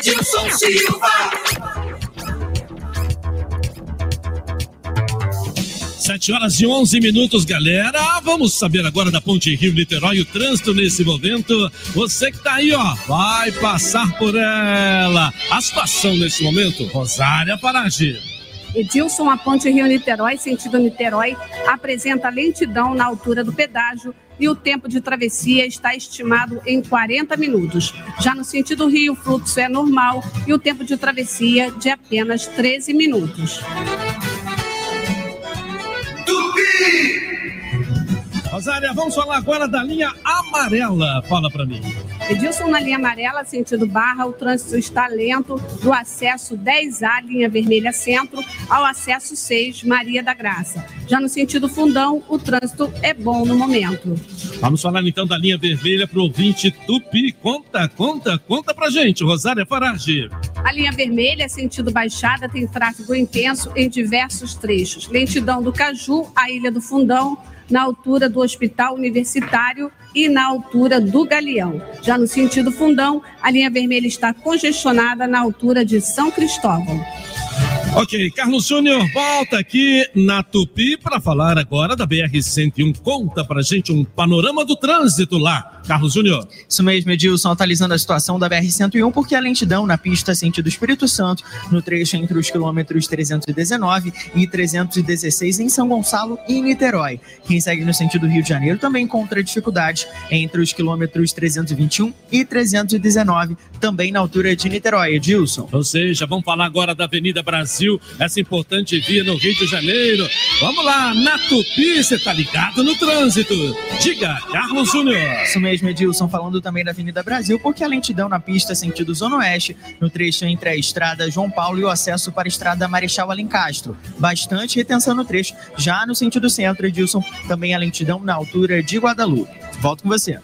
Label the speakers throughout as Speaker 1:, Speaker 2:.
Speaker 1: Edilson Silva.
Speaker 2: Sete horas e onze minutos, galera. Vamos saber agora da Ponte Rio Niterói o trânsito nesse momento. Você que tá aí, ó, vai passar por ela. A situação nesse momento, Rosária Parage.
Speaker 3: Edilson, a ponte Rio-Niterói, sentido Niterói, apresenta lentidão na altura do pedágio e o tempo de travessia está estimado em 40 minutos. Já no sentido Rio, o fluxo é normal e o tempo de travessia de apenas 13 minutos.
Speaker 2: Rosária, vamos falar agora da linha amarela. Fala para mim.
Speaker 3: Edilson, na linha amarela, sentido Barra, o trânsito está lento do acesso 10A, linha vermelha centro, ao acesso 6, Maria da Graça. Já no sentido Fundão, o trânsito é bom no momento.
Speaker 2: Vamos falar então da linha vermelha para o ouvinte Tupi. Conta, conta, conta pra gente, Rosária Farage.
Speaker 3: A linha vermelha, sentido Baixada, tem tráfego intenso em diversos trechos. Lentidão do Caju, a Ilha do Fundão, na altura do Hospital Universitário e na altura do Galeão. Já no sentido Fundão, a linha vermelha está congestionada na altura de São Cristóvão.
Speaker 2: Ok, Carlos Júnior volta aqui na Tupi para falar agora da BR-101. Conta pra gente um panorama do trânsito lá. Carlos Júnior.
Speaker 4: Isso mesmo, Edilson, atualizando a situação da BR-101, porque a lentidão na pista sentido Espírito Santo, no trecho entre os quilômetros 319 e 316 em São Gonçalo e Niterói. Quem segue no sentido Rio de Janeiro também encontra dificuldade entre os quilômetros 321 e 319, também na altura de Niterói, Edilson.
Speaker 2: Ou seja, vamos falar agora da Avenida Brasil, essa importante via no Rio de Janeiro. Vamos lá, na Tupi, você tá ligado no trânsito. Diga, Carlos Júnior.
Speaker 4: Isso mesmo, Edilson, falando também da Avenida Brasil, porque a lentidão na pista sentido Zona Oeste, no trecho entre a estrada João Paulo e o acesso para a estrada Marechal Alencastro. Bastante retenção no trecho. Já no sentido centro, Edilson, também a lentidão na altura de Guadalupe. Volto com você.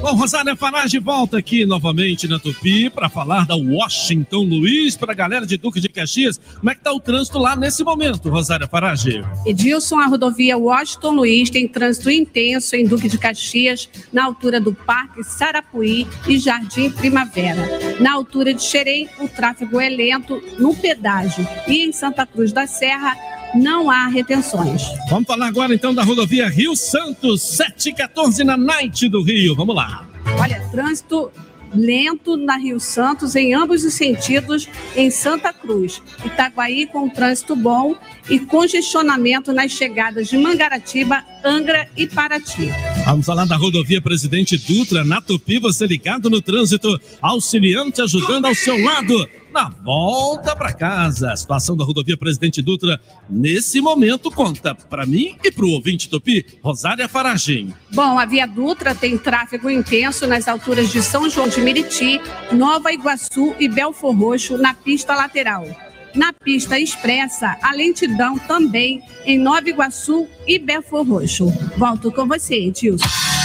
Speaker 2: Bom, Rosária Farage volta aqui novamente na Tupi para falar da Washington Luiz para a galera de Duque de Caxias. Como é que tá o trânsito lá nesse momento, Rosária Farage?
Speaker 3: Edilson, a rodovia Washington Luiz tem trânsito intenso em Duque de Caxias, na altura do Parque Sarapuí e Jardim Primavera. Na altura de Xerém, o tráfego é lento no pedágio. E em Santa Cruz da Serra, não há retenções.
Speaker 2: Vamos falar agora então da rodovia Rio Santos 714 na Night do Rio. Vamos lá.
Speaker 3: Olha, trânsito lento na Rio Santos em ambos os sentidos em Santa Cruz. Itaguaí com trânsito bom e congestionamento nas chegadas de Mangaratiba, Angra e Paraty.
Speaker 2: Vamos falar da rodovia Presidente Dutra, na Tupi, você ligado no trânsito, auxiliante ajudando ao seu lado na volta para casa. A situação da rodovia Presidente Dutra, nesse momento, conta para mim e para o ouvinte Tupi, Rosária Faragem.
Speaker 3: Bom, a Via Dutra tem tráfego intenso nas alturas de São João de Meriti, Nova Iguaçu e Belfor Roxo na pista lateral. Na pista expressa, a lentidão também em Nova Iguaçu e Belfor Roxo. Volto com você, Edilson.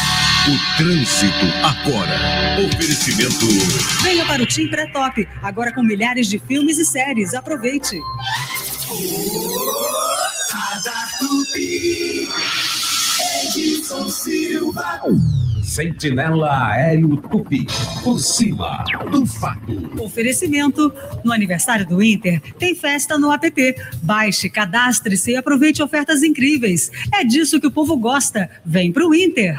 Speaker 1: O trânsito agora. Oferecimento.
Speaker 5: Venha para o Tim Pré-Top, agora com milhares de filmes e séries. Aproveite.
Speaker 1: Tupi. Silva.
Speaker 6: Sentinela Aéreo Tupi. Por cima do fato.
Speaker 5: Oferecimento. No aniversário do Inter, tem festa no app. Baixe, cadastre-se e aproveite ofertas incríveis. É disso que o povo gosta. Vem pro Inter.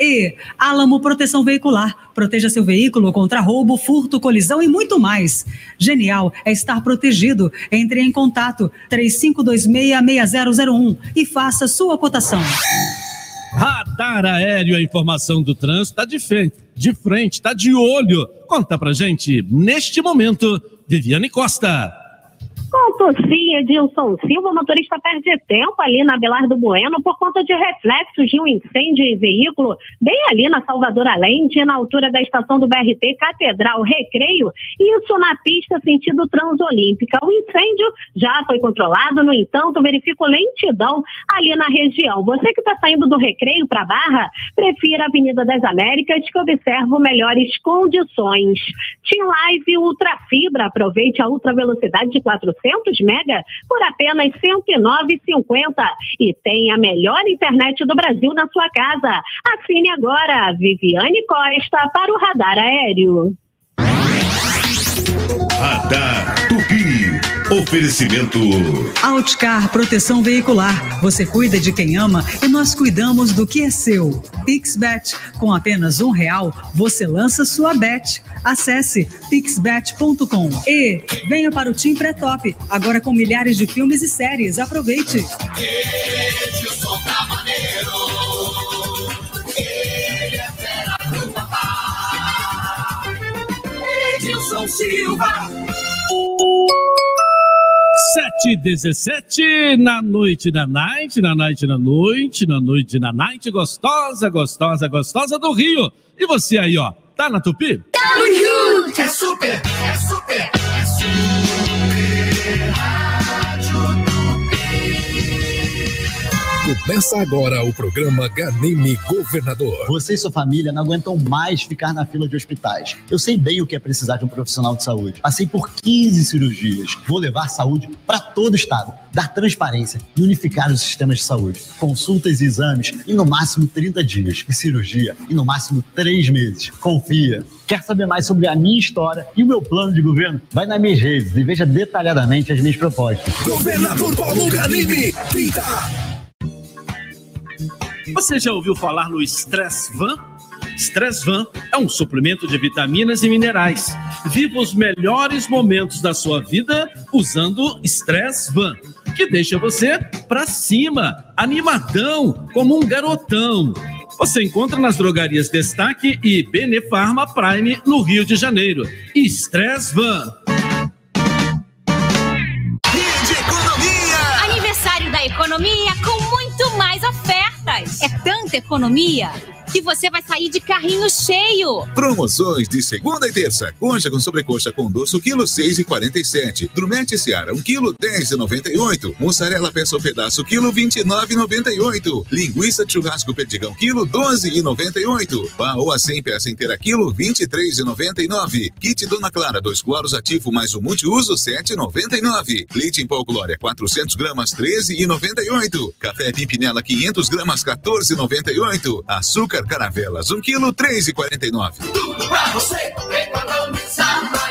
Speaker 5: E Alamo Proteção Veicular. Proteja seu veículo contra roubo, furto, colisão e muito mais. Genial é estar protegido. Entre em contato 3526-6001 e faça sua cotação.
Speaker 2: Radar aéreo, a informação do trânsito está de frente, de frente, está de olho. Conta pra gente, neste momento, Viviane Costa.
Speaker 7: Com Tocinha, Edilson Silva, o motorista perde tempo ali na Belardo Bueno por conta de reflexos de um incêndio em veículo, bem ali na Salvador Alente, na altura da estação do BRT Catedral Recreio, isso na pista sentido Transolímpica. O incêndio já foi controlado, no entanto, verifico lentidão ali na região. Você que está saindo do Recreio para Barra, prefira a Avenida das Américas, que observa melhores condições. Team Live Ultra Fibra, aproveite a ultra velocidade de 400 mega por apenas R$ 109,50 e tem a melhor internet do Brasil na sua casa. Assine agora Viviane Costa para o Radar Aéreo.
Speaker 1: Radar. Oferecimento.
Speaker 5: Outcar Proteção Veicular. Você cuida de quem ama e nós cuidamos do que é seu. Pixbet. Com apenas um real, você lança sua bet. Acesse pixbet.com. E venha para o Team Pré-Top. Agora com milhares de filmes e séries. Aproveite.
Speaker 1: Edilson tá maneiro. Ele é fera do papá. Edilson Silva.
Speaker 2: 7h17 na noite da night, na night na noite, na noite na night, gostosa, gostosa, gostosa do Rio. E você aí, ó, tá na Tupi?
Speaker 1: Tamo junto. É super, é super, é super.
Speaker 6: Começa agora o programa Ganime Governador.
Speaker 8: Você e sua família não aguentam mais ficar na fila de hospitais. Eu sei bem o que é precisar de um profissional de saúde. Passei por 15 cirurgias. Vou levar saúde para todo o estado, dar transparência e unificar os sistemas de saúde. Consultas e exames em no máximo 30 dias e cirurgia em no máximo 3 meses. Confia. Quer saber mais sobre a minha história e o meu plano de governo? Vai nas minhas redes e veja detalhadamente as minhas propostas.
Speaker 1: Governador Paulo Ganime. 30.
Speaker 2: Você já ouviu falar no Stress Van? Stress Van é um suplemento de vitaminas e minerais. Viva os melhores momentos da sua vida usando Stress Van, que deixa você pra cima, animadão, como um garotão. Você encontra nas drogarias Destaque e Benefarma Prime no Rio de Janeiro. Stress Van.
Speaker 9: Aniversário da economia com muito mais ofertas. É tanta economia que você vai sair de carrinho cheio.
Speaker 10: Promoções de segunda e terça. Concha com sobrecoxa com doce, quilo 6,47. Drumete Seara, 1 quilo 10,98. Mussarela peça ou pedaço, quilo 29,98. Linguiça de churrasco perdigão, quilo 12,98. Paoa sem peça inteira, quilo 23,99. Kit Dona Clara, 2 cloros ativo mais o multiuso, 7,99. Leite em pó Glória, 400 gramas, 13,98. Café Pimpinela, 500 gramas, 14,98. Açúcar Caravelas, 1 quilo, 3,49.
Speaker 1: Pra você economizar mais.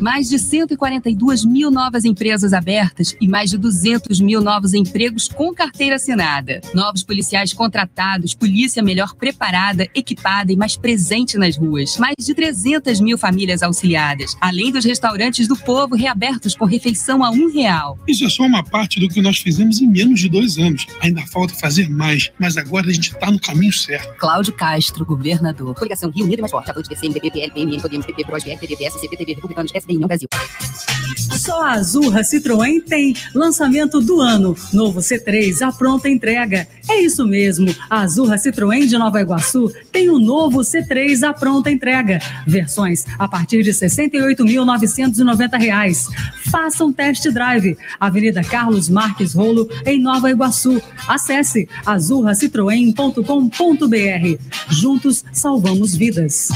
Speaker 11: Mais de 142 mil novas empresas abertas e mais de 200 mil novos empregos com carteira assinada. Novos policiais contratados, polícia melhor preparada, equipada e mais presente nas ruas. Mais de 300 mil famílias auxiliadas, além dos restaurantes do povo reabertos com refeição a um real.
Speaker 12: Isso é só uma parte do que nós fizemos em menos de dois anos. Ainda falta fazer mais, mas agora a gente está no caminho certo.
Speaker 11: Cláudio Castro, governador.
Speaker 13: Coligação Rio Unido mais forte. De PMN, Podemos, PP, PROS, Republicanos, Brasil.
Speaker 5: Só a Azurra Citroën tem lançamento do ano. Novo C3, a pronta entrega. É isso mesmo. A Azurra Citroën de Nova Iguaçu tem o novo C3 à pronta entrega. Versões a partir de 68.990 reais. Faça um test drive. Avenida Carlos Marques Rolo, em Nova Iguaçu. Acesse azurracitroen.com.br. Juntos salvamos vidas.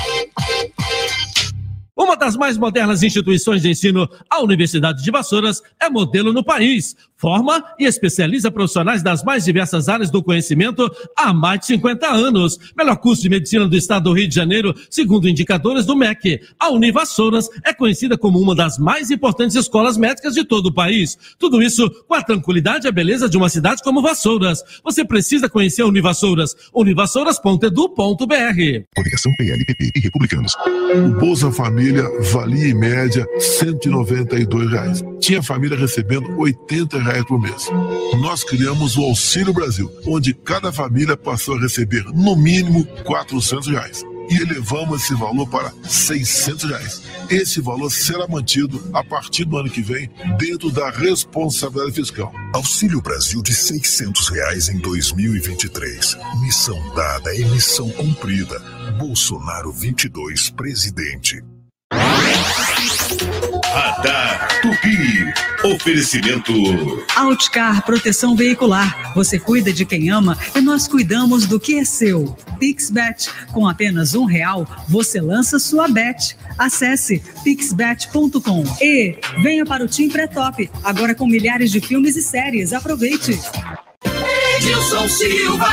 Speaker 2: Uma das mais modernas instituições de ensino, a Universidade de Vassouras, é modelo no país. Forma e especializa profissionais das mais diversas áreas do conhecimento há mais de 50 anos. Melhor curso de medicina do estado do Rio de Janeiro, segundo indicadores do MEC. A Univassouras é conhecida como uma das mais importantes escolas médicas de todo o país. Tudo isso com a tranquilidade e a beleza de uma cidade como Vassouras. Você precisa conhecer a Univassouras. univassouras.edu.br.
Speaker 14: Coligação PLPP e Republicanos. O Bolsa Família valia em média 192 reais. Tinha família recebendo 80 reais por mês. Nós criamos o Auxílio Brasil, onde cada família passou a receber no mínimo 400 reais. E elevamos esse valor para 600 reais. Esse valor será mantido a partir do ano que vem dentro da responsabilidade fiscal.
Speaker 15: Auxílio Brasil de 600 reais em 2023. Missão dada é missão cumprida. Bolsonaro 22, presidente.
Speaker 1: Radar Tupi. Oferecimento.
Speaker 5: Outcar Proteção Veicular. Você cuida de quem ama e nós cuidamos do que é seu. Pixbet. Com apenas um real, você lança sua bet. Acesse pixbet.com. E venha para o Team Pré-Top. Agora com milhares de filmes e séries. Aproveite.
Speaker 1: Edilson Silva.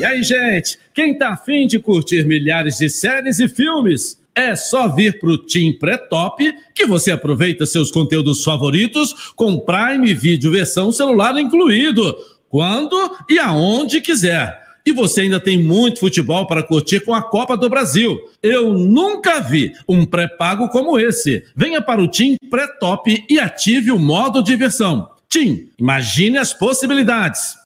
Speaker 2: E aí, gente? Quem tá afim de curtir milhares de séries e filmes? É só vir pro Tim Pré-Top que você aproveita seus conteúdos favoritos com Prime Video versão celular incluído, quando e aonde quiser. E você ainda tem muito futebol para curtir com a Copa do Brasil. Eu nunca vi um pré-pago como esse. Venha para o Tim Pré-Top e ative o modo diversão. Tim, imagine as possibilidades.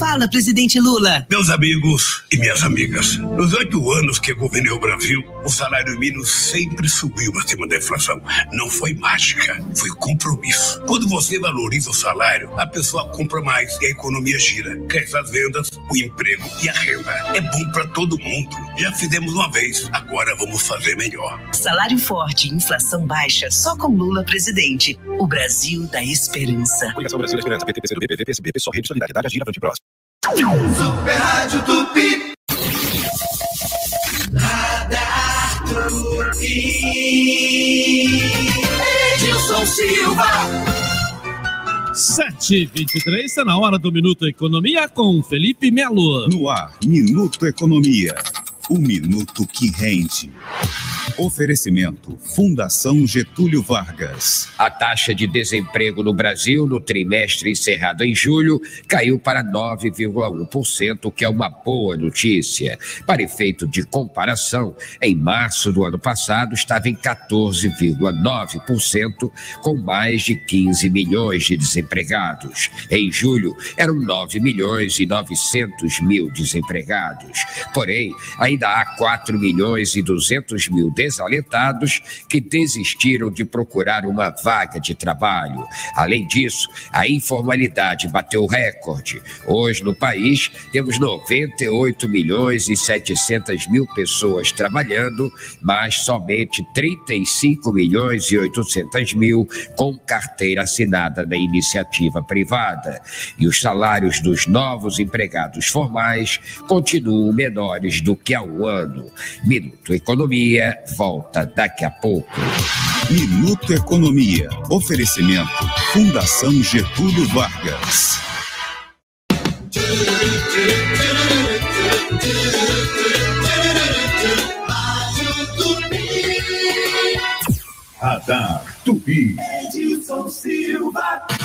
Speaker 16: Fala, presidente Lula.
Speaker 17: Meus amigos e minhas amigas, nos oito anos que governei o Brasil, o salário mínimo sempre subiu acima da inflação. Não foi mágica, foi compromisso. Quando você valoriza o salário, a pessoa compra mais e a economia gira. Cresce as vendas, o emprego e a renda. É bom para todo mundo. Já fizemos uma vez, agora vamos fazer melhor.
Speaker 16: Salário forte e inflação baixa só com Lula presidente. O Brasil da esperança.
Speaker 18: Coligação Brasil da Esperança, PT, PCdoB, PV, PSB, PSOL, Rede Solidariedade, Agir, Avante Próximo.
Speaker 1: Super Rádio Tupi. Radar Tupi. Edilson Silva.
Speaker 2: 7h23, está na hora do Minuto Economia com Felipe Melo.
Speaker 19: No ar, Minuto Economia. O minuto que rende. Oferecimento: Fundação Getúlio Vargas.
Speaker 20: A taxa de desemprego no Brasil no trimestre encerrado em julho caiu para 9,1%, o que é uma boa notícia. Para efeito de comparação, em março do ano passado estava em 14,9%, com mais de 15 milhões de desempregados. Em julho, eram 9 milhões e 900 mil desempregados. Porém, ainda há 4 milhões e 200 mil desalentados que desistiram de procurar uma vaga de trabalho. Além disso, a informalidade bateu recorde. Hoje, no país, temos 98 milhões e 700 mil pessoas trabalhando, mas somente 35 milhões e 800 mil com carteira assinada na iniciativa privada. E os salários dos novos empregados formais continuam menores do que há um ano. Minuto Economia volta daqui a pouco.
Speaker 19: Minuto Economia. Oferecimento: Fundação Getúlio Vargas.
Speaker 1: Radar Tupi. Edilson Silva.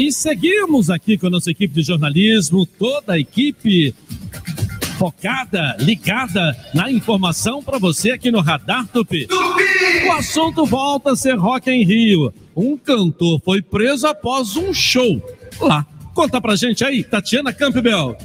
Speaker 2: E seguimos aqui com a nossa equipe de jornalismo, toda a equipe focada, ligada na informação para você aqui no Radar Tupi. O assunto volta a ser Rock em Rio. Um cantor foi preso após um show lá. Conta pra gente aí, Tatiana Campbell.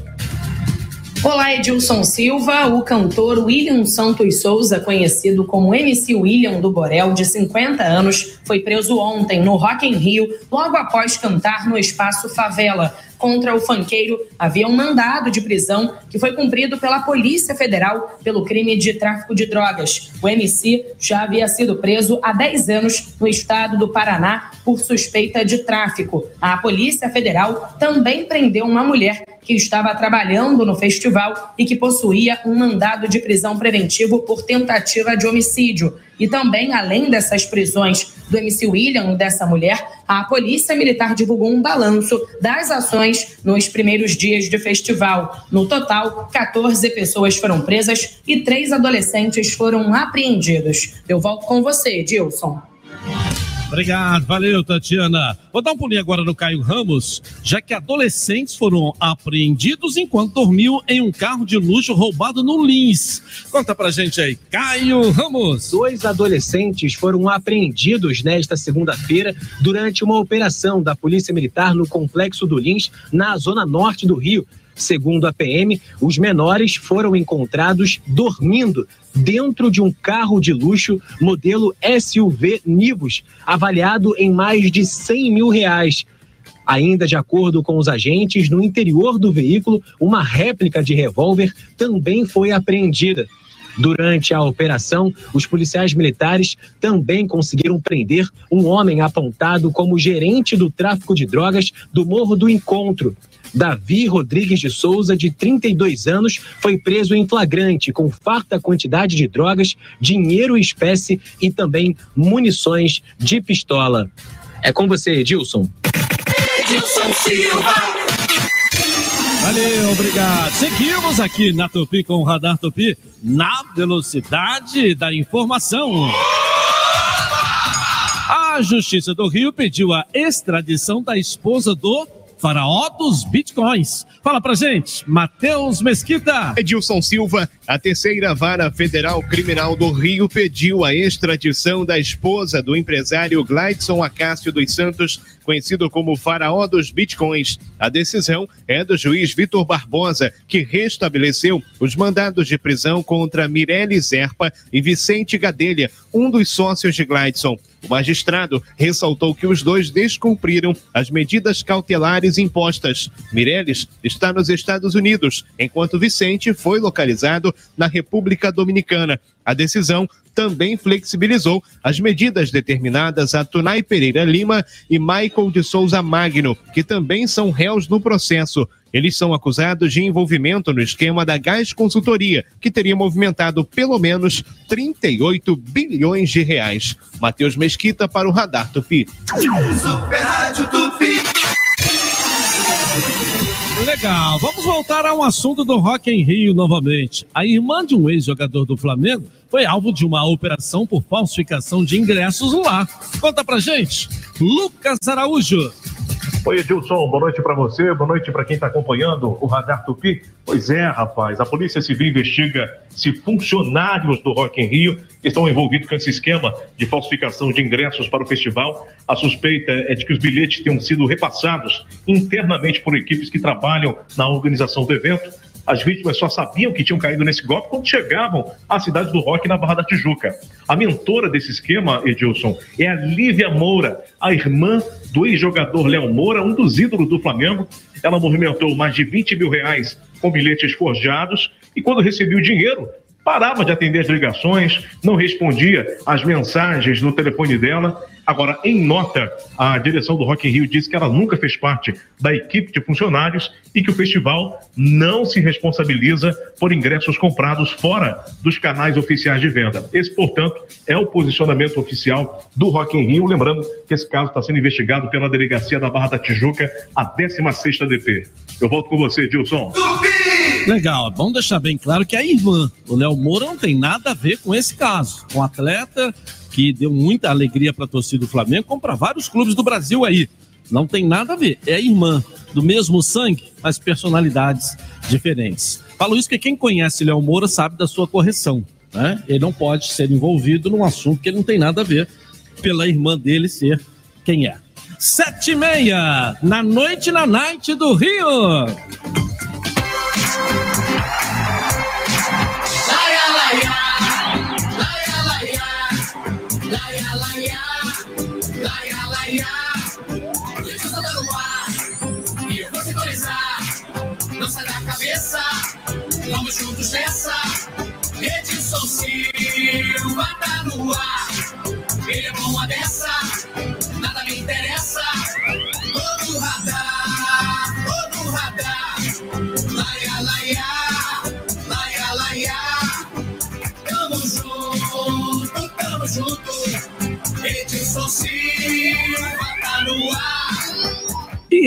Speaker 21: Olá, Edilson Silva. O cantor William Santos Souza, conhecido como MC William do Borel, de 50 anos, foi preso ontem no Rock in Rio, logo após cantar no espaço Favela. Contra o fanqueiro havia um mandado de prisão que foi cumprido pela Polícia Federal pelo crime de tráfico de drogas. O MC já havia sido preso há 10 anos no estado do Paraná por suspeita de tráfico. A Polícia Federal também prendeu uma mulher que estava trabalhando no festival e que possuía um mandado de prisão preventivo por tentativa de homicídio. E também, além dessas prisões do MC William e dessa mulher, a Polícia Militar divulgou um balanço das ações nos primeiros dias de festival. No total, 14 pessoas foram presas e três adolescentes foram apreendidos. Eu volto com você, Dilson.
Speaker 2: Obrigado, valeu, Tatiana. Vou dar um pulinho agora no Caio Ramos, já que adolescentes foram apreendidos enquanto dormiam em um carro de luxo roubado no Lins. Conta pra gente aí, Caio Ramos.
Speaker 22: Dois adolescentes foram apreendidos nesta segunda-feira durante uma operação da Polícia Militar no Complexo do Lins, na zona norte do Rio. Segundo a PM, os menores foram encontrados dormindo dentro de um carro de luxo modelo SUV Nivus, avaliado em mais de 100 mil reais. Ainda de acordo com os agentes, no interior do veículo, uma réplica de revólver também foi apreendida. Durante a operação, os policiais militares também conseguiram prender um homem apontado como gerente do tráfico de drogas do Morro do Encontro. Davi Rodrigues de Souza, de 32 anos, foi preso em flagrante com farta quantidade de drogas, dinheiro espécie e também munições de pistola. É com você, Edilson.
Speaker 1: Edilson Silva.
Speaker 2: Valeu, obrigado. Seguimos aqui na Tupi com o Radar Tupi na velocidade da informação. A Justiça do Rio pediu a extradição da esposa do faraó dos bitcoins. Fala pra gente, Matheus Mesquita.
Speaker 23: Edilson Silva, a terceira vara federal criminal do Rio pediu a extradição da esposa do empresário Gladson Acácio dos Santos, conhecido como faraó dos bitcoins. A decisão é do juiz Vitor Barbosa, que restabeleceu os mandados de prisão contra Mirelle Zerpa e Vicente Gadelha, um dos sócios de Gladson. O magistrado ressaltou que os dois descumpriram as medidas cautelares impostas. Mireles está nos Estados Unidos, enquanto Vicente foi localizado na República Dominicana. A decisão também flexibilizou as medidas determinadas a Tunai Pereira Lima e Michael de Souza Magno, que também são réus no processo. Eles são acusados de envolvimento no esquema da Gás Consultoria, que teria movimentado pelo menos 38 bilhões de reais. Matheus Mesquita para o Radar Tupi.
Speaker 1: Super Rádio Tupi.
Speaker 2: Legal, vamos voltar a um assunto do Rock em Rio novamente. A irmã de um ex-jogador do Flamengo foi alvo de uma operação por falsificação de ingressos lá. Conta pra gente, Lucas Araújo.
Speaker 24: Oi, Edilson, boa noite para você, boa noite para quem está acompanhando o Radar Tupi. Pois é, rapaz, a Polícia Civil investiga se funcionários do Rock em Rio estão envolvidos com esse esquema de falsificação de ingressos para o festival. A suspeita é de que os bilhetes tenham sido repassados internamente por equipes que trabalham na organização do evento. As vítimas só sabiam que tinham caído nesse golpe quando chegavam à cidade do Rock, na Barra da Tijuca. A mentora desse esquema, Edilson, é a Lívia Moura, a irmã do ex-jogador Léo Moura, um dos ídolos do Flamengo. Ela movimentou mais de 20 mil reais com bilhetes forjados e quando recebia o dinheiro, parava de atender as ligações, não respondia às mensagens no telefone dela. Agora, em nota, a direção do Rock in Rio disse que ela nunca fez parte da equipe de funcionários e que o festival não se responsabiliza por ingressos comprados fora dos canais oficiais de venda. Esse, portanto, é o posicionamento oficial do Rock in Rio. Lembrando que esse caso está sendo investigado pela Delegacia da Barra da Tijuca, a 16ª DP. Eu volto com você, Dilson.
Speaker 2: Legal, vamos deixar bem claro que a irmã, o Léo Moura, não tem nada a ver com esse caso. Um atleta que deu muita alegria para a torcida do Flamengo, como para vários clubes do Brasil aí. Não tem nada a ver. É a irmã do mesmo sangue, mas personalidades diferentes. Falo isso porque quem conhece Léo Moura sabe da sua correção. Né? Ele não pode ser envolvido num assunto que ele não tem nada a ver pela irmã dele ser quem é. Sete e meia, na noite na night do Rio.
Speaker 1: Tá no ar. Ele é bom a dessa.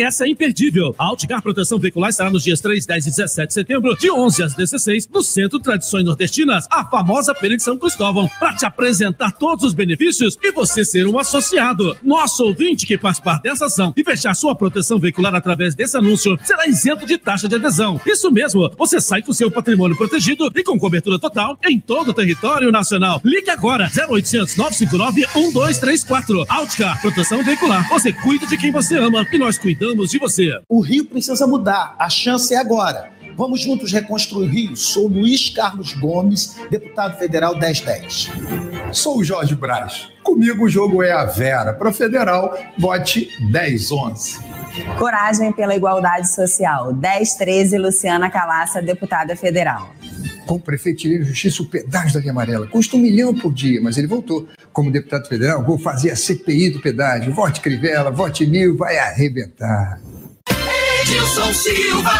Speaker 2: Essa é imperdível. A Altigar Proteção Veicular estará nos dias 3, 10 e 17 de setembro, de 11 às 16, no Centro Tradições Nordestinas, a famosa Feira de São Cristóvão, para te apresentar todos os benefícios e você ser um associado. Nosso ouvinte que parte dessa ação e fechar sua proteção veicular através desse anúncio será isento de taxa de adesão. Isso mesmo, você sai com seu patrimônio protegido e com cobertura total em todo o território nacional. Ligue agora, 0800 959 1234. Alticar Proteção Veicular. Você cuida de quem você ama e nós cuidamos de você.
Speaker 25: O Rio precisa mudar. A chance é agora. Vamos juntos reconstruir o Rio. Sou Luiz Carlos Gomes, deputado federal 1010.
Speaker 26: Sou o Jorge Braz. Comigo o jogo é a Vera. Para federal, vote 1011.
Speaker 27: Coragem pela Igualdade Social. 1013, Luciana Calaça, deputada federal.
Speaker 8: Como prefeito, tirei justiça o pedágio da linha amarela. Custa um milhão por dia, mas ele voltou. Como deputado federal, vou fazer a CPI do pedágio. Vote Crivella, vote Mil, vai arrebentar.
Speaker 28: Edilson Silva.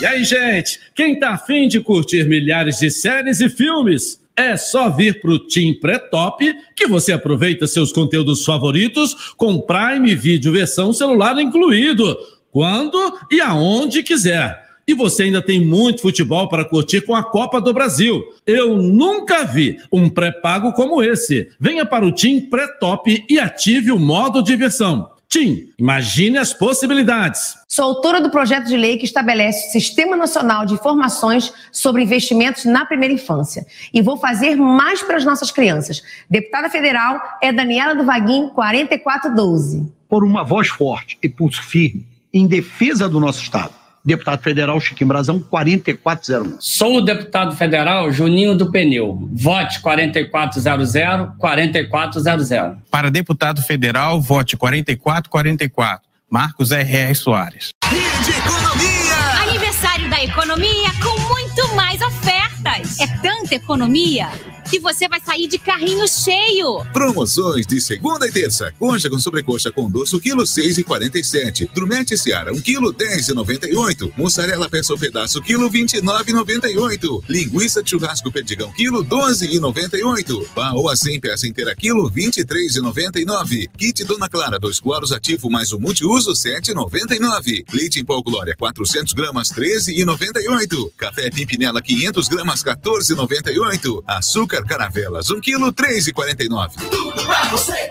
Speaker 2: E aí, gente, quem tá afim de curtir milhares de séries e filmes? É só vir pro Team Pré-Top que você aproveita seus conteúdos favoritos com Prime Video versão celular incluído, quando e aonde quiser. E você ainda tem muito futebol para curtir com a Copa do Brasil. Eu nunca vi um pré-pago como esse. Venha para o Team Pré-Top e ative o modo diversão. Tim, imagine as possibilidades.
Speaker 29: Sou autora do projeto de lei que estabelece o Sistema Nacional de Informações sobre Investimentos na Primeira Infância. E vou fazer mais para as nossas crianças. Deputada federal é Daniela do Vaguinho, 4412.
Speaker 16: Por uma voz forte e pulso firme em defesa do nosso Estado. Deputado federal Chiquinho Brazão, 4401.
Speaker 30: Sou o deputado federal Juninho do Pneu. Vote 4400, 4400.
Speaker 31: Para deputado federal, vote 4444. Marcos R.R. Soares.
Speaker 32: Aniversário da economia com muito mais ofertas. É tanta economia que você vai sair de carrinho cheio.
Speaker 10: Promoções de segunda e terça. Concha com sobrecoxa com doce, quilo seis e quarenta e sete. Drumete Seara, um quilo dez e noventa e oito. Mussarela peça ou pedaço, quilo vinte e nove e noventa e oito. Linguiça de churrasco perdigão, quilo doze e noventa e oito. Pão assim, peça inteira, quilo vinte e três e noventa e nove. Kit Dona Clara, dois coros ativo mais o multiuso, sete e noventa e nove. Leite em pó Glória, 400 gramas, treze e noventa e oito. Café Pimpinela, 500 gramas, 14 e noventa e oito. Açúcar Caravelas, um quilo, três e quarenta e nove.
Speaker 28: Tudo pra você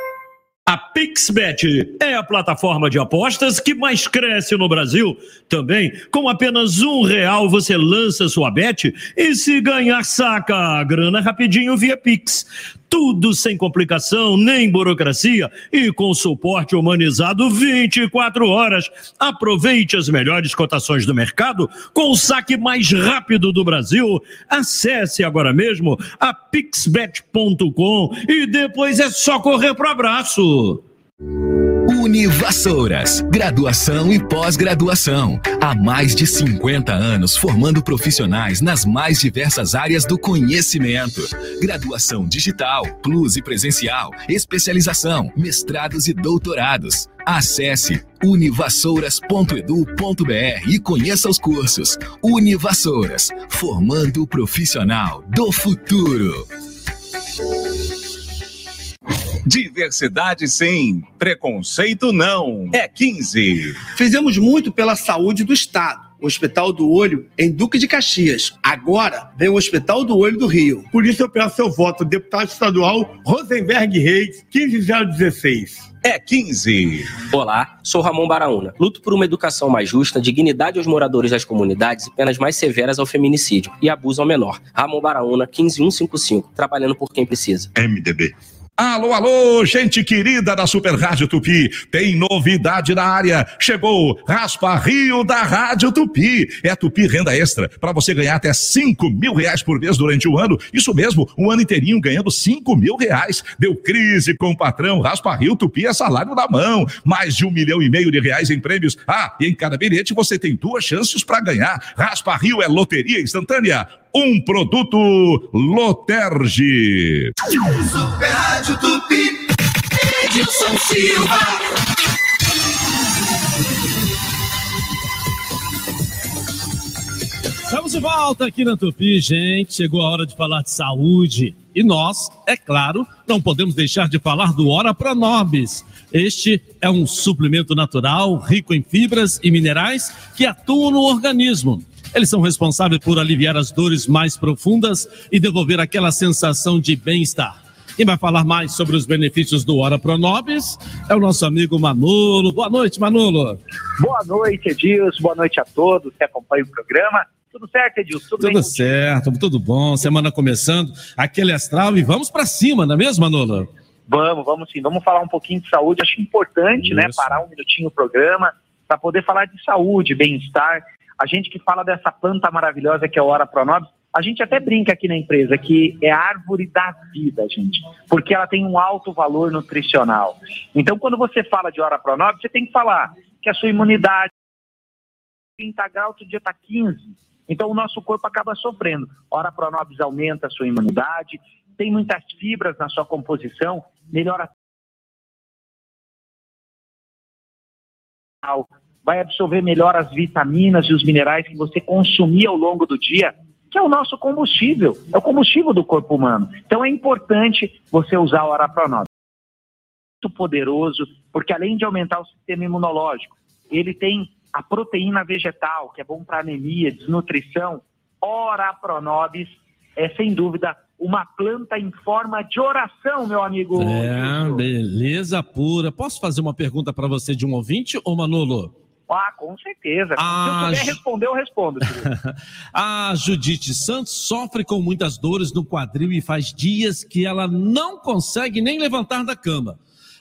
Speaker 33: A PixBet é a plataforma de apostas que mais cresce no Brasil. Também, com apenas um real, você lança sua bet e se ganhar, saca a grana rapidinho via Pix. Tudo sem complicação nem burocracia e com suporte humanizado 24 horas. Aproveite as melhores cotações do mercado com o saque mais rápido do Brasil. Acesse agora mesmo a pixbet.com e depois é só correr pro abraço.
Speaker 34: Univassouras, graduação e pós-graduação. Há mais de 50 anos formando profissionais nas mais diversas áreas do conhecimento. Graduação digital, plus e presencial, especialização, mestrados e doutorados. Acesse univassouras.edu.br e conheça os cursos. Univassouras, formando o profissional do futuro.
Speaker 35: Diversidade sim, preconceito não. É 15.
Speaker 36: Fizemos muito pela saúde do Estado. O Hospital do Olho em Duque de Caxias. Agora vem o Hospital do Olho do Rio.
Speaker 37: Por isso eu peço seu voto, deputado estadual Rosenberg Reis, 15016.
Speaker 35: É 15.
Speaker 38: Olá, sou Ramon Baraúna. Luto por uma educação mais justa, dignidade aos moradores das comunidades e penas mais severas ao feminicídio e abuso ao menor. Ramon Baraúna, 15155, trabalhando por quem precisa.
Speaker 35: MDB. Alô, alô, gente querida da Super Rádio Tupi, tem novidade na área. Chegou Raspa Rio da Rádio Tupi. É Tupi Renda Extra, para você ganhar até 5 mil reais por mês durante o ano. Isso mesmo, um ano inteirinho ganhando 5 mil reais. Deu crise com o patrão, Raspa Rio Tupi é salário na mão. Mais de um milhão e meio de reais em prêmios. Ah, e em cada bilhete você tem duas chances para ganhar. Raspa Rio é loteria instantânea um produto Loterge.
Speaker 28: Super Rádio Tupi. Edilson Silva.
Speaker 2: Estamos de volta aqui na Tupi, gente. Chegou a hora de falar de saúde. E nós, é claro, não podemos deixar de falar do Ora Pronobis. Este é um suplemento natural, rico em fibras e minerais que atuam no organismo. Eles são responsáveis por aliviar as dores mais profundas e devolver aquela sensação de bem-estar. Quem vai falar mais sobre os benefícios do Ora Pronobis é o nosso amigo Manolo. Boa noite, Manolo.
Speaker 39: Boa noite, Edilson. Boa noite a todos que acompanham o programa. Tudo certo, Edilson? Tudo, bem?
Speaker 2: Tudo certo, tudo bom. Semana começando, aquele astral e vamos pra cima, não é mesmo, Manolo?
Speaker 39: Vamos, vamos sim. Vamos falar um pouquinho de saúde. Acho importante, né,
Speaker 2: Isso.
Speaker 39: parar um minutinho o programa para poder falar de saúde, bem-estar. A gente que fala dessa planta maravilhosa que é a Ora Pronobis, a gente até brinca aqui na empresa que é árvore da vida, gente, porque ela tem um alto valor nutricional. Então, quando você fala de Ora Pronobis, você tem que falar que a sua imunidade 30 graus, outro dia está 15. Então o nosso corpo acaba sofrendo. Ora Pronobis aumenta a sua imunidade, tem muitas fibras na sua composição, melhora vai absorver melhor as vitaminas e os minerais que você consumir ao longo do dia, que é o nosso combustível, é o combustível do corpo humano. Então é importante você usar o Ora Pronobis. Muito poderoso, porque além de aumentar o sistema imunológico, ele tem a proteína vegetal, que é bom para anemia, desnutrição. Ora Pronobis é, sem dúvida, uma planta em forma de oração, meu amigo.
Speaker 2: É, beleza pura. Posso fazer uma pergunta para você de um ouvinte, ô Manolo?
Speaker 39: Ah, com certeza.
Speaker 2: Ah,
Speaker 39: Se eu puder
Speaker 2: Ju-
Speaker 39: responder, eu respondo.
Speaker 2: A Judite Santos sofre com muitas dores no quadril e faz dias que ela não consegue nem levantar da cama.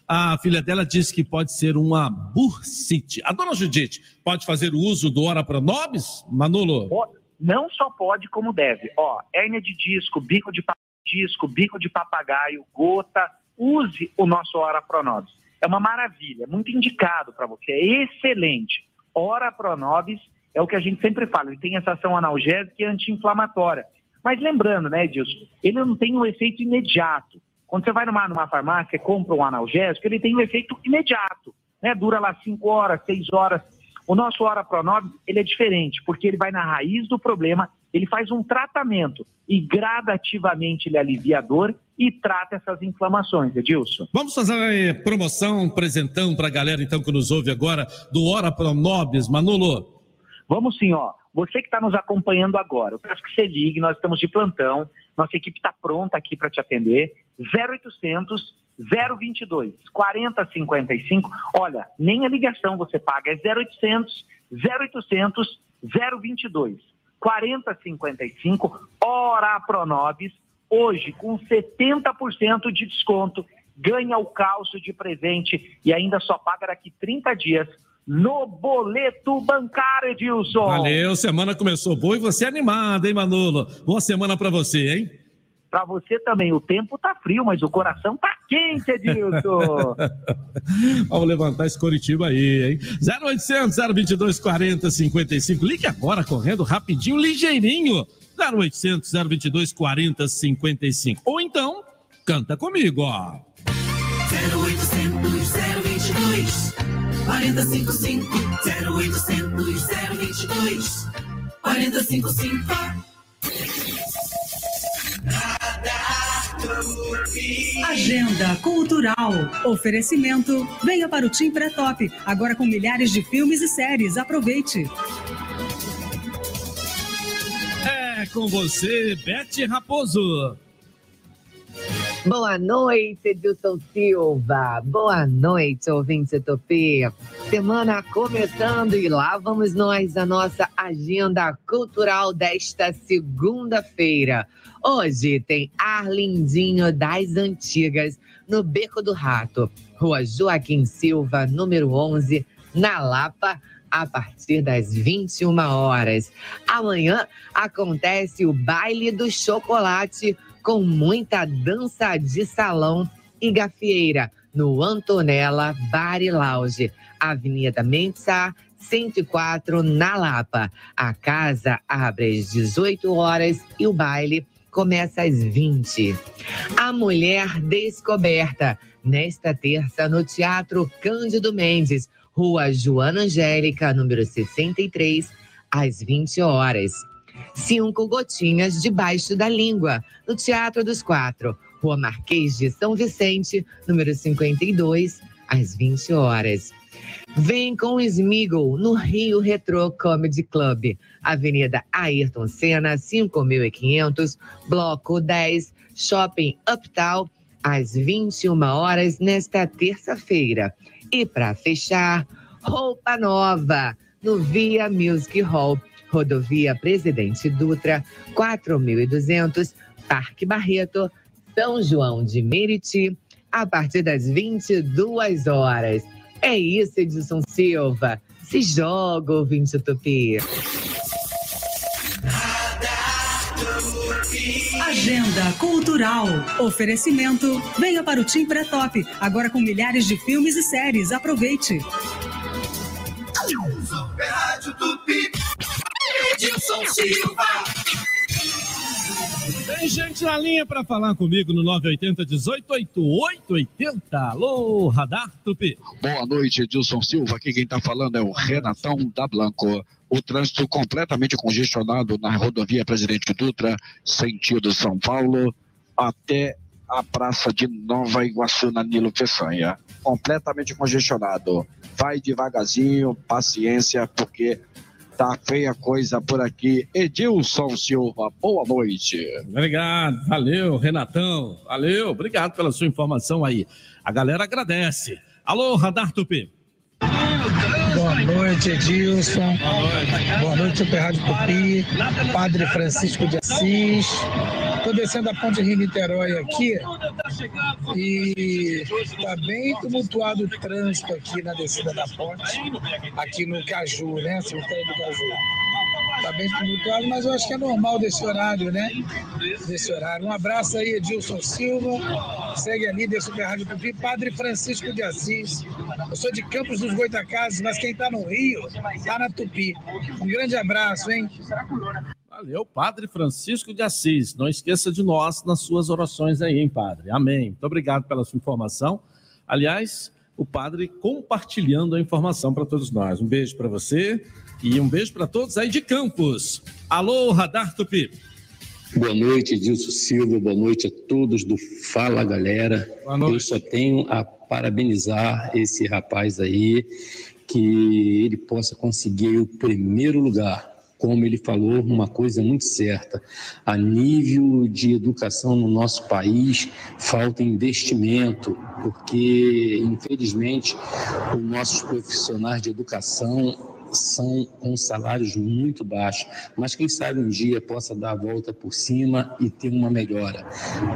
Speaker 2: A filha dela diz que pode ser uma bursite. A dona Judite pode fazer o uso do Ora Pronobis, Manolo?
Speaker 39: Não só pode, como deve. Ó, hérnia de disco, bico de disco, bico de papagaio, gota, use o nosso Ora Pronobis. É uma maravilha, muito indicado para você, é excelente. Ora Pronobis é o que a gente sempre fala, ele tem essa ação analgésica e anti-inflamatória. Mas lembrando, né, Edilson, ele não tem um efeito imediato. Quando você vai numa, numa farmácia e compra um analgésico, ele tem um efeito imediato. Né? Dura lá 5 horas, 6 horas. O nosso Ora Pronobis, ele é diferente, porque ele vai na raiz do problema, ele faz um tratamento e gradativamente ele alivia a dor e trata essas inflamações, Edilson.
Speaker 2: Vamos fazer promoção, um presentão para a galera então que nos ouve agora do Ora Pronobis, Manolo.
Speaker 39: Vamos sim, ó. Você que está nos acompanhando agora, eu peço que você ligue, nós estamos de plantão, nossa equipe está pronta aqui para te atender. 0800 022 4055. Olha, nem a ligação você paga, é 0800 0800 022 4055. Ora Pronobis, hoje com 70% de desconto, ganha o calço de presente e ainda só paga daqui 30 dias no boleto bancário, Edilson.
Speaker 2: Valeu, semana começou boa e você é animado, hein, Manolo? Boa semana para você, hein?
Speaker 39: Para você também, o tempo tá frio, mas o coração tá quente, Edilson.
Speaker 2: Vamos levantar esse Coritiba aí, hein? 0800 022 40 55. Ligue agora, correndo rapidinho, ligeirinho. 0800 022 40 55. Ou então, canta comigo, ó.
Speaker 1: 0800 022 4055 0800 022 4055
Speaker 5: Agenda Cultural. Oferecimento. Venha para o Tim Pré-Top. Agora com milhares de filmes e séries. Aproveite.
Speaker 2: É com você, Bete Raposo.
Speaker 40: Boa noite, Edilson Silva. Boa noite, ouvinte Tupi. Semana começando e lá vamos nós a nossa agenda cultural desta segunda-feira. Hoje tem Arlindinho das Antigas, no Beco do Rato, Rua Joaquim Silva, número 11, na Lapa, a partir das 21 horas. Amanhã acontece o Baile do Chocolate com muita dança de salão e gafieira no Antonella Bar e Lounge, Avenida Mensah, 104, na Lapa. A casa abre às 18 horas e o baile começa às 20. A Mulher Descoberta, nesta terça no Teatro Cândido Mendes, Rua Joana Angélica, número 63, às 20 horas. Cinco Gotinhas Debaixo da Língua, no Teatro dos Quatro, Rua Marquês de São Vicente, número 52, às 20 horas. Vem com o Smiggle no Rio Retro Comedy Club, Avenida Ayrton Senna, 5500, Bloco 10, Shopping Uptown, às 21 horas nesta terça-feira. E para fechar, roupa nova no Via Music Hall, Rodovia Presidente Dutra, 4.200, Parque Barreto, São João de Meriti, a partir das 22 horas. É isso, Edson Silva. Se joga, ouvinte Tupi.
Speaker 5: Agenda Cultural. Oferecimento. Venha para o Tim Pré-Top. Agora com milhares de filmes e séries. Aproveite.
Speaker 1: Edilson Silva.
Speaker 2: Tem gente na linha para falar comigo no 980 18 8880. Alô, Radar Tupi.
Speaker 36: Boa noite, Edilson Silva. Aqui quem está falando é o Renatão da Blanco. O trânsito completamente congestionado na rodovia Presidente Dutra, sentido São Paulo, até a praça de Nova Iguaçu, na Nilo Peçanha. Completamente congestionado. Vai devagarzinho, paciência, porque tá feia coisa por aqui. Edilson Silva, boa noite.
Speaker 2: Obrigado, valeu, Renatão. Valeu, obrigado pela sua informação aí. A galera agradece. Alô, Radar Tupi.
Speaker 41: Boa noite, Edilson. Boa noite, Super Rádio Tupi. Padre Francisco de Assis. Estou descendo a ponte Rio-Niterói aqui e está bem tumultuado o trânsito aqui na descida da ponte, aqui no Caju, né? Do Caju. Está bem tumultuado, mas eu acho que é normal desse horário, né? Desse horário. Um abraço aí, Edilson Silva. Segue a líder Super Rádio Tupi, Padre Francisco de Assis. Eu sou de Campos dos Goitacazes, mas quem está no Rio está na Tupi. Um grande abraço, hein?
Speaker 2: Valeu, Padre Francisco de Assis. Não esqueça de nós nas suas orações aí, hein, Padre? Amém. Muito obrigado pela sua informação. Aliás, o Padre compartilhando a informação para todos nós. Um beijo para você e um beijo para todos aí de Campos. Alô, Radar Tupi.
Speaker 42: Boa noite, Edilson Silva. Boa noite a todos do Fala Galera. Eu só tenho a parabenizar esse rapaz aí, que ele possa conseguir o primeiro lugar. Como ele falou, uma coisa muito certa: a nível de educação no nosso país, falta investimento, porque, infelizmente, os nossos profissionais de educação são com salários muito baixos, mas quem sabe um dia possa dar a volta por cima e ter uma melhora.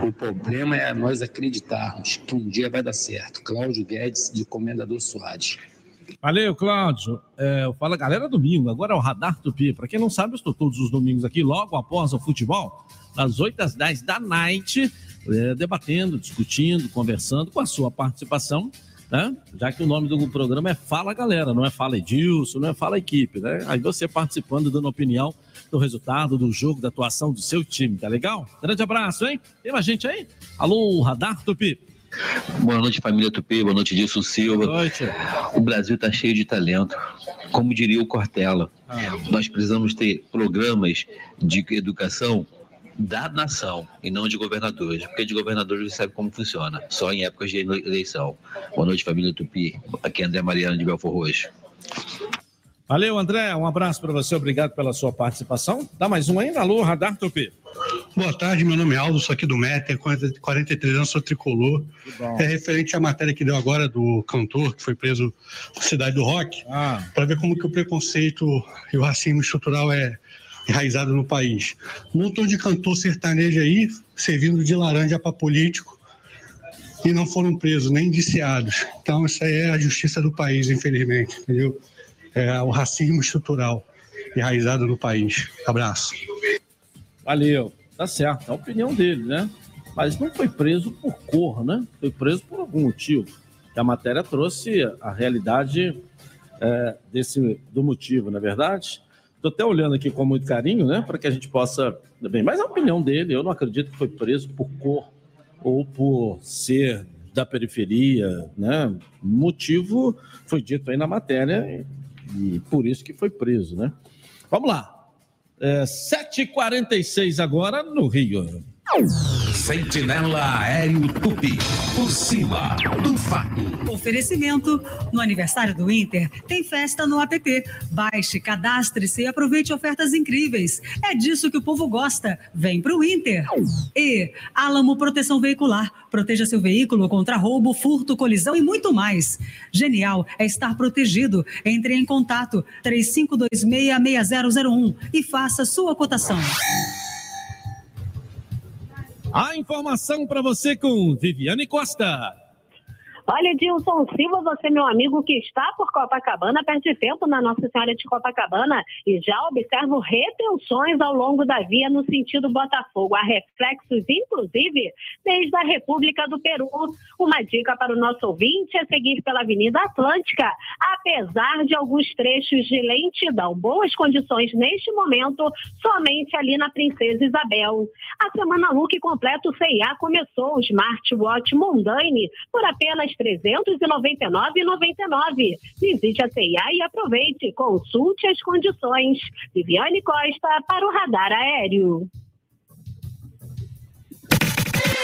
Speaker 42: O problema é nós acreditarmos que um dia vai dar certo. Cláudio Guedes, de Comendador Soares.
Speaker 2: Valeu, Cláudio. É, galera, domingo. Agora é o Radar Tupi. Para quem não sabe, eu estou todos os domingos aqui, logo após o futebol, das 8 às 10 da night, é, debatendo, discutindo, conversando com a sua participação, né? Já que o nome do programa é Fala Galera, não é Fala Edilson, não é Fala Equipe, né? Aí você participando, dando opinião do resultado do jogo, da atuação do seu time, tá legal? Grande abraço, hein? Tem mais gente aí? Alô, Radar Tupi.
Speaker 43: Boa noite, família Tupi. Boa noite, Dilson Silva.
Speaker 2: Boa noite.
Speaker 43: O Brasil está cheio de talento. Como diria o Cortella, nós precisamos ter programas de educação da nação e não de governadores, porque de governadores você sabe como funciona, só em épocas de eleição. Boa noite, família Tupi. Aqui é André Mariano de Belfor Roxo.
Speaker 2: Valeu, André. Um abraço para você. Obrigado pela sua participação. Dá mais um ainda. Alô, Radar Tupi.
Speaker 44: Boa tarde, meu nome é Aldo, sou aqui do MET, tenho 40 43 anos, sou tricolor. É referente à matéria que deu agora do cantor que foi preso na cidade do Rock,
Speaker 2: Ah.
Speaker 44: para ver como que o preconceito e o racismo estrutural é enraizado no país. Um montão de cantor sertanejo aí, servindo de laranja para político, e não foram presos, nem indiciados. Então, isso aí é a justiça do país, infelizmente, entendeu? É o racismo estrutural enraizado no país. Abraço.
Speaker 2: Valeu. Tá certo. É a opinião dele, né? Mas não foi preso por cor, né? Foi preso por algum motivo. E a matéria trouxe a realidade é, desse, do motivo, não é verdade? Estou até olhando aqui com muito carinho, né? Para que a gente possa. Bem, mas a opinião dele, eu não acredito que foi preso por cor ou por ser da periferia, né? Motivo foi dito aí na matéria e por isso que foi preso, né? Vamos lá. É, 7h46 agora no Rio.
Speaker 6: Sentinela Aéreo Tupi. Por cima do fato.
Speaker 5: Oferecimento. No aniversário do Inter, tem festa no app. Baixe, cadastre-se e aproveite ofertas incríveis. É disso que o povo gosta. Vem pro Inter. E Alamo Proteção Veicular. Proteja seu veículo contra roubo, furto, colisão e muito mais. Genial é estar protegido. Entre em contato 3526-6001 e faça sua cotação.
Speaker 2: A informação para você com Viviane Costa.
Speaker 7: Olha, Edilson Silva, você, meu amigo, que está por Copacabana, perde tempo na Nossa Senhora de Copacabana e já observo retenções ao longo da via no sentido Botafogo. Há reflexos, inclusive, desde a República do Peru. Uma dica para o nosso ouvinte é seguir pela Avenida Atlântica, apesar de alguns trechos de lentidão. Boas condições neste momento, somente ali na Princesa Isabel. A semana Look completo CIA começou o Smartwatch Mundane por apenas 399,99. Visite a CIA e aproveite. Consulte as condições. Viviane Costa para o Radar Aéreo.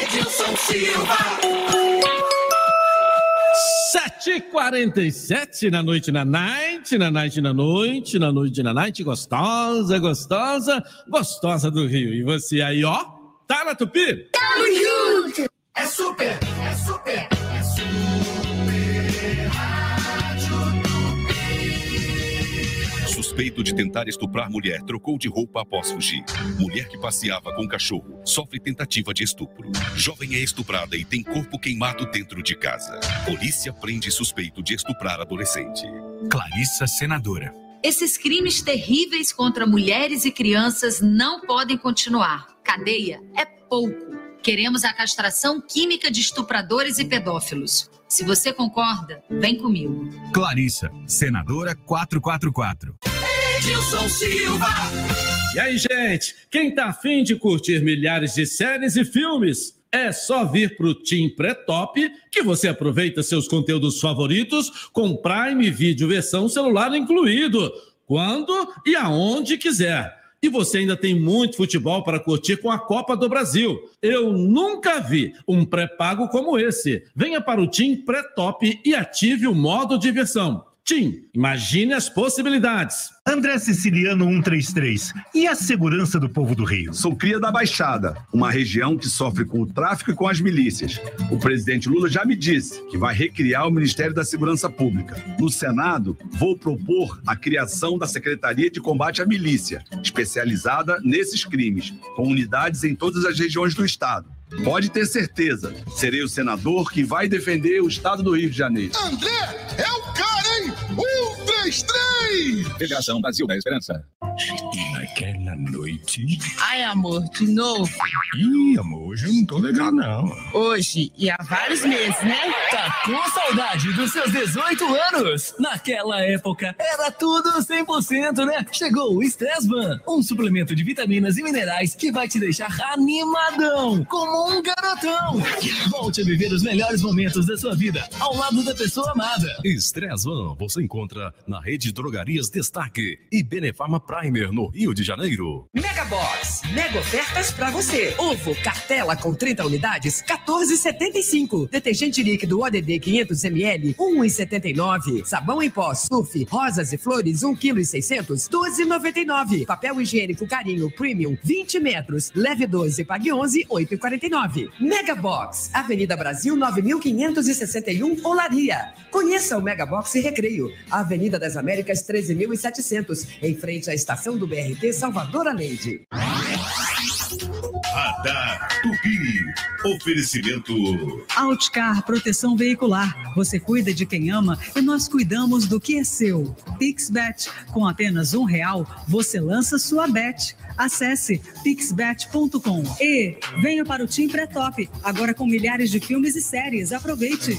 Speaker 45: Edilson Silva.
Speaker 2: 7h47 na noite, na night, na night, na noite, na noite, na night, gostosa, gostosa, gostosa do Rio. E você aí, ó, tá na Tupi?
Speaker 45: Tamo junto. É super, é super, é
Speaker 37: Suspeito de tentar estuprar mulher, trocou de roupa após fugir. Mulher que passeava com cachorro sofre tentativa de estupro. Jovem é estuprada e tem corpo queimado dentro de casa. Polícia prende suspeito de estuprar adolescente.
Speaker 6: Clarissa Senadora.
Speaker 46: Esses crimes terríveis contra mulheres e crianças não podem continuar. Cadeia é pouco. Queremos a castração química de estupradores e pedófilos. Se você concorda, vem comigo.
Speaker 6: Clarissa, Senadora 444.
Speaker 45: Edilson Silva.
Speaker 2: E aí, gente, quem tá afim de curtir milhares de séries e filmes? É só vir pro Team Pré-Top que você aproveita seus conteúdos favoritos com Prime Video versão celular incluído, quando e aonde quiser. E você ainda tem muito futebol para curtir com a Copa do Brasil. Eu nunca vi um pré-pago como esse. Venha para o Team Pré-Top e ative o modo diversão. Tim, imagine as possibilidades.
Speaker 47: André Siciliano 133. E a segurança do povo do Rio?
Speaker 44: Sou cria da Baixada, uma região que sofre com o tráfico e com as milícias. O presidente Lula já me disse que vai recriar o Ministério da Segurança Pública. No Senado, vou propor a criação da Secretaria de Combate à Milícia, especializada nesses crimes, com unidades em todas as regiões do Estado. Pode ter certeza, serei o senador que vai defender o Estado do Rio de Janeiro.
Speaker 45: André é o cara, hein? Um, três, três!
Speaker 37: Federação Brasil da Esperança.
Speaker 17: Naquela noite.
Speaker 29: Ai, amor, de novo.
Speaker 17: Ih, amor, hoje eu não tô legal, não.
Speaker 29: Hoje e há vários meses, né?
Speaker 48: Tá com saudade dos seus 18 anos? Naquela época era tudo 100%, né? Chegou o Stressban, um suplemento de vitaminas e minerais que vai te deixar animadão, como um garotão. Volte a viver os melhores momentos da sua vida ao lado da pessoa amada.
Speaker 37: Estressvan você encontra na rede Drogarias Destaque e Benefarma Primer no Rio de Janeiro.
Speaker 49: Mega Box, mega ofertas pra você. Ovo, cartela com 30 unidades, 14,75. Detergente líquido ODD 500 ml, 1,79. Sabão em pó, surf, rosas e flores, 1 kg e 600, 12,99. Papel higiênico Carinho Premium, 20 metros, leve 12, pague 11, 8,49. Mega Box, Avenida Brasil 9561, Olaria. Conheça o Mega Box e Recreio, Avenida das Américas 13.700, em frente à estação do BRT Salvador Alende.
Speaker 6: Radar Tupi. Oferecimento.
Speaker 5: Outcar Proteção Veicular. Você cuida de quem ama e nós cuidamos do que é seu. Pixbet. Com apenas um real, você lança sua bet. Acesse pixbet.com. E venha para o Team Pré-Top. Agora com milhares de filmes e séries. Aproveite.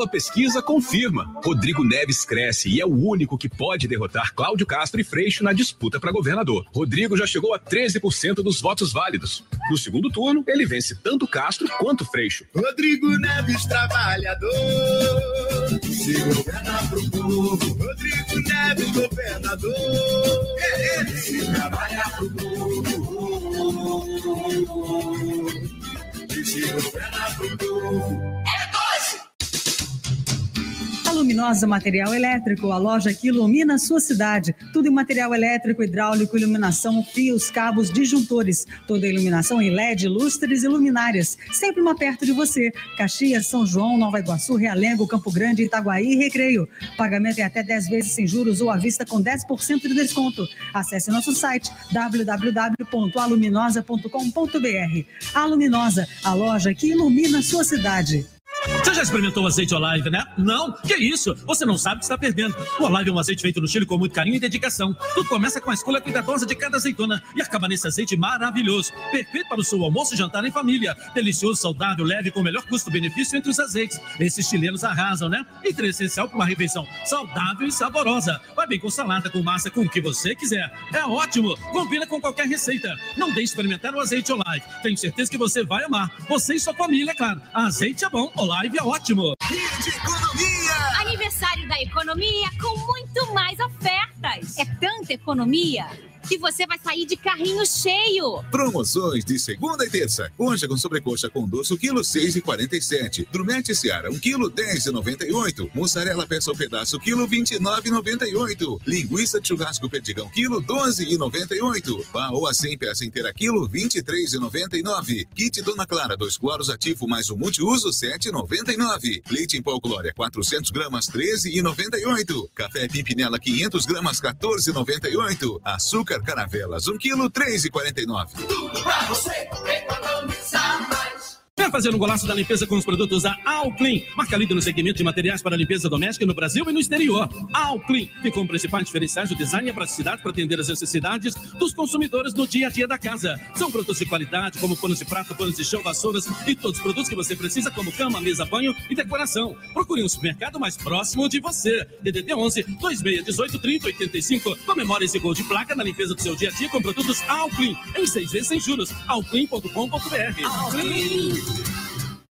Speaker 34: Nova pesquisa confirma. Rodrigo Neves cresce e é o único que pode derrotar Cláudio Castro e Freixo na disputa para governador. Rodrigo já chegou a 13% dos votos válidos. No segundo turno, ele vence tanto Castro quanto Freixo.
Speaker 1: Rodrigo Neves, trabalhador, se governa pro povo. Rodrigo Neves, governador, ele se trabalha pro povo. E se governa pro povo. É
Speaker 5: Luminosa Material Elétrico, a loja que ilumina a sua cidade. Tudo em material elétrico, hidráulico, iluminação, fios, cabos, disjuntores. Toda iluminação em LED, lustres e luminárias. Sempre uma perto de você. Caxias, São João, Nova Iguaçu, Realengo, Campo Grande, Itaguaí e Recreio. Pagamento em até 10 vezes sem juros ou à vista com 10% de desconto. Acesse nosso site www.aluminosa.com.br. A Luminosa, a loja que ilumina a sua cidade.
Speaker 2: Você já experimentou o azeite Olive, né? Não? Que isso? Você não sabe o que está perdendo. O Olive é um azeite feito no Chile com muito carinho e dedicação. Tudo começa com a escolha cuidadosa de cada azeitona e acaba nesse azeite maravilhoso. Perfeito para o seu almoço e jantar em família. Delicioso, saudável, leve, com o melhor custo-benefício entre os azeites. Esses chilenos arrasam, né? E é essencial para uma refeição saudável e saborosa. Vai bem com salada, com massa, com o que você quiser. É ótimo. Combina com qualquer receita. Não deixe de experimentar o azeite Olive. Tenho certeza que você vai amar. Você e sua família, é claro. Azeite é bom, Olive é ótimo.
Speaker 32: Aniversário da economia com muito mais ofertas. É tanta economia que você vai sair de carrinho cheio.
Speaker 50: Promoções de segunda e terça. Concha com sobrecoxa com doce, quilo 6,47. Drumete Seara, 1 quilo 10,98. Mussarela peça ao pedaço, quilo 29,98. Linguiça de churrasco perdigão, quilo 12,98. Paoa 100 peça inteira, quilo 23,99. Kit Dona Clara, dois cloros ativo mais um multiuso, 7,99. Leite em pó Glória, 400 gramas, 13,98. Café Pimpinela, 500 gramas, 14,98. Açúcar Caravelas, 1 quilo, 3,49.
Speaker 1: Tudo pra você economizar.
Speaker 2: Quer fazer um golaço da limpeza com os produtos da Alclean? Marca líder no segmento de materiais para limpeza doméstica no Brasil e no exterior. Alclean ficam principais diferenciais do design e a praticidade para atender as necessidades dos consumidores no dia a dia da casa. São produtos de qualidade, como panos de prato, panos de chão, vassouras e todos os produtos que você precisa, como cama, mesa, banho e decoração. Procure um supermercado mais próximo de você. DDD 11 2618 30 85. Comemore esse gol de placa na limpeza do seu dia a dia com produtos Alclean. Em seis vezes sem juros. Alclean.com.br. Alclean.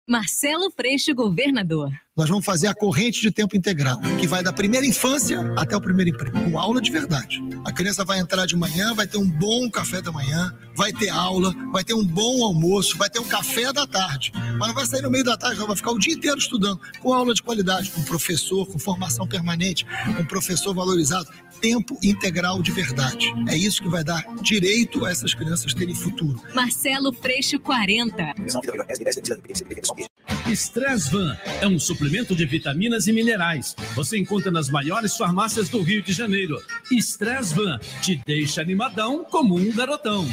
Speaker 51: Marcelo Freixo, governador.
Speaker 52: Nós vamos fazer a corrente de tempo integral, que vai da primeira infância até o primeiro emprego, com aula de verdade. A criança vai entrar de manhã, vai ter um bom café da manhã, vai ter aula, vai ter um bom almoço, vai ter um café da tarde. Mas não vai sair no meio da tarde, não, vai ficar o dia inteiro estudando, com aula de qualidade, com professor, com formação permanente, com professor valorizado. Tempo integral de verdade. É isso que vai dar direito a essas crianças terem futuro.
Speaker 51: Marcelo Freixo, 40.
Speaker 2: Stressvan é um suplemento de vitaminas e minerais. Você encontra nas maiores farmácias do Rio de Janeiro. Stressvan te deixa animadão como um garotão.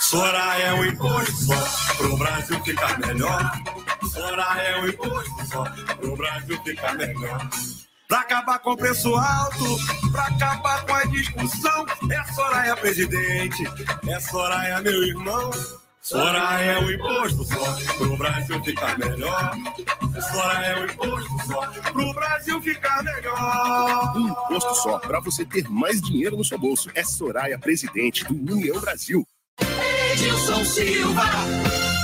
Speaker 1: Soraya é o imposto pro Brasil ficar melhor. Soraya é o imposto pro Brasil ficar melhor. Pra acabar com o preço alto, pra acabar com a discussão. É Soraya presidente, é Soraya meu irmão. Soraya é o imposto só pro Brasil ficar melhor. Soraya é o imposto só pro Brasil ficar melhor.
Speaker 53: Um imposto só para você ter mais dinheiro no seu bolso. É Soraya, presidente do União Brasil.
Speaker 1: Edilson Silva.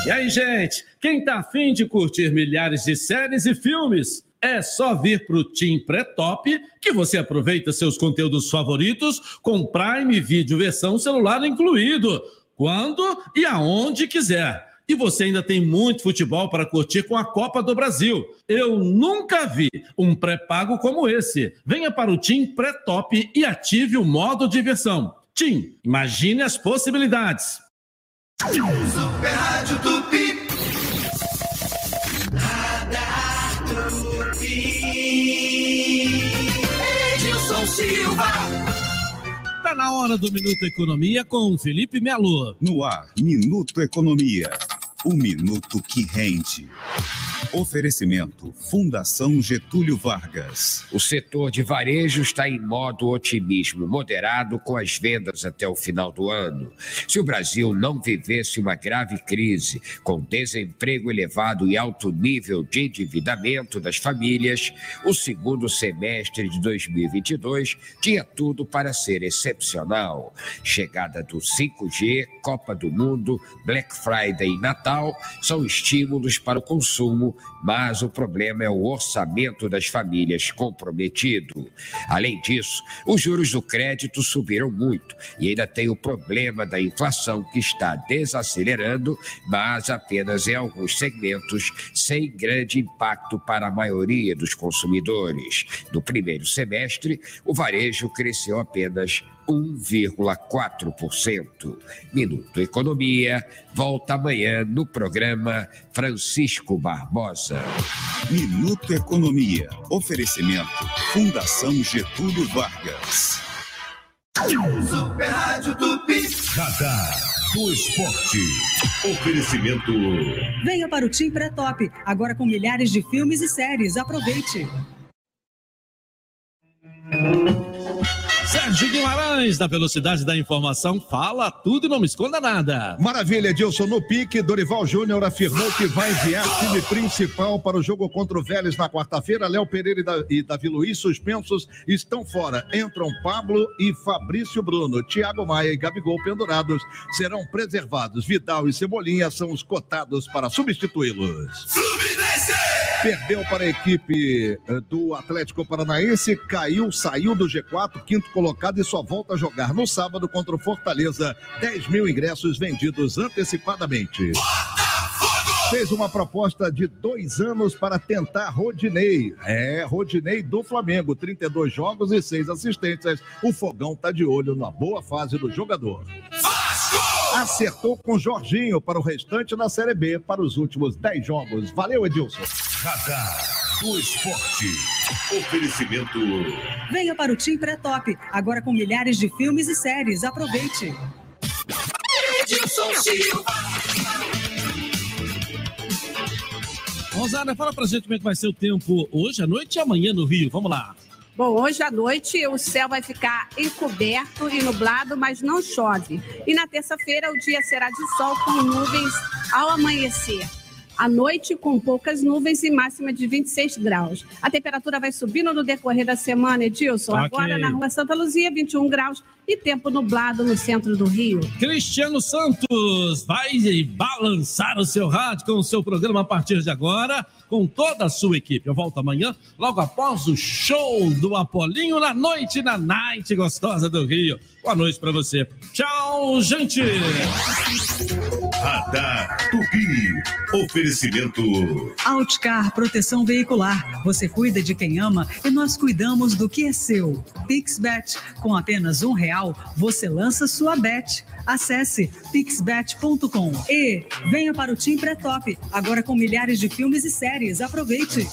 Speaker 2: E aí, gente? Quem tá afim de curtir milhares de séries e filmes? É só vir pro Team Pré-Top que você aproveita seus conteúdos favoritos com Prime Video versão celular incluído quando e aonde quiser. E você ainda tem muito futebol para curtir com a Copa do Brasil. Eu nunca vi um pré-pago como esse. Venha para o Tim Pré-Top e ative o modo diversão. Tim, imagine as possibilidades.
Speaker 1: Super Rádio Tupi. Radar
Speaker 2: Tupi. Na hora do Minuto Economia com Felipe Melo.
Speaker 37: No ar, Minuto Economia. O minuto que rende. Oferecimento Fundação Getúlio Vargas.
Speaker 20: O setor de varejo está em modo otimismo moderado com as vendas até o final do ano. Se o Brasil não vivesse uma grave crise, com desemprego elevado e alto nível de endividamento das famílias, o segundo semestre de 2022 tinha tudo para ser excepcional. Chegada do 5G, Copa do Mundo, Black Friday e Natal são estímulos para o consumo, mas o problema é o orçamento das famílias comprometido. Além disso, os juros do crédito subiram muito e ainda tem o problema da inflação que está desacelerando, mas apenas em alguns segmentos, sem grande impacto para a maioria dos consumidores. No primeiro semestre, o varejo cresceu apenas 1,4%. Minuto Economia volta amanhã no programa Francisco Barbosa.
Speaker 37: Minuto Economia. Oferecimento Fundação Getúlio Vargas.
Speaker 54: Super Rádio Tupi.
Speaker 55: Radar do Esporte. Oferecimento.
Speaker 5: Venha para o Tim Pré-Top, agora com milhares de filmes e séries. Aproveite.
Speaker 2: Sérgio Guimarães, da Velocidade da Informação, fala tudo e não me esconda nada.
Speaker 35: Maravilha, Edilson. No pique, Dorival Júnior afirmou que vai enviar time principal para o jogo contra o Vélez na quarta-feira. Léo Pereira e, da, Davi Luiz, suspensos, estão fora. Entram Pablo e Fabrício Bruno. Thiago Maia e Gabigol pendurados serão preservados. Vidal e Cebolinha são os cotados para substituí-los. Perdeu para a equipe eh, do Atlético Paranaense, caiu, saiu do G4, quinto colocado e só volta a jogar no sábado contra o Fortaleza. 10 mil ingressos vendidos antecipadamente. Fez uma proposta de dois anos para tentar Rodinei. É, Rodinei do Flamengo, 32 jogos e seis assistências. O Fogão está de olho na boa fase do jogador. Acertou com Jorginho para o restante na Série B para os últimos 10 jogos. Valeu, Edilson.
Speaker 55: Radar do Esporte. Oferecimento.
Speaker 5: Venha para o Tim Pré-Top, agora com milhares de filmes e séries. Aproveite.
Speaker 54: Edilson Silva.
Speaker 2: Rosana, fala pra gente como é que vai ser o tempo hoje à noite e amanhã no Rio. Vamos lá.
Speaker 3: Bom, hoje à noite o céu vai ficar encoberto e nublado, mas não chove. E na terça-feira o dia será de sol com nuvens ao amanhecer. À noite, com poucas nuvens e máxima de 26 graus. A temperatura vai subindo no decorrer da semana, Edilson.
Speaker 2: Ok.
Speaker 3: Agora na rua Santa Luzia, 21 graus e tempo nublado no centro do Rio.
Speaker 2: Cristiano Santos vai balançar o seu rádio com o seu programa a partir de agora, com toda a sua equipe. Eu volto amanhã, logo após o show do Apolinho na noite, na night gostosa do Rio. Boa noite pra você. Tchau, gente!
Speaker 55: Radar Tupi. Oferecimento.
Speaker 5: Outcar Proteção Veicular. Você cuida de quem ama e nós cuidamos do que é seu. Pixbet. Com apenas um real, você lança sua bet. Acesse pixbet.com e venha para o Tim Pré-Top, agora com milhares de filmes e séries. Aproveite!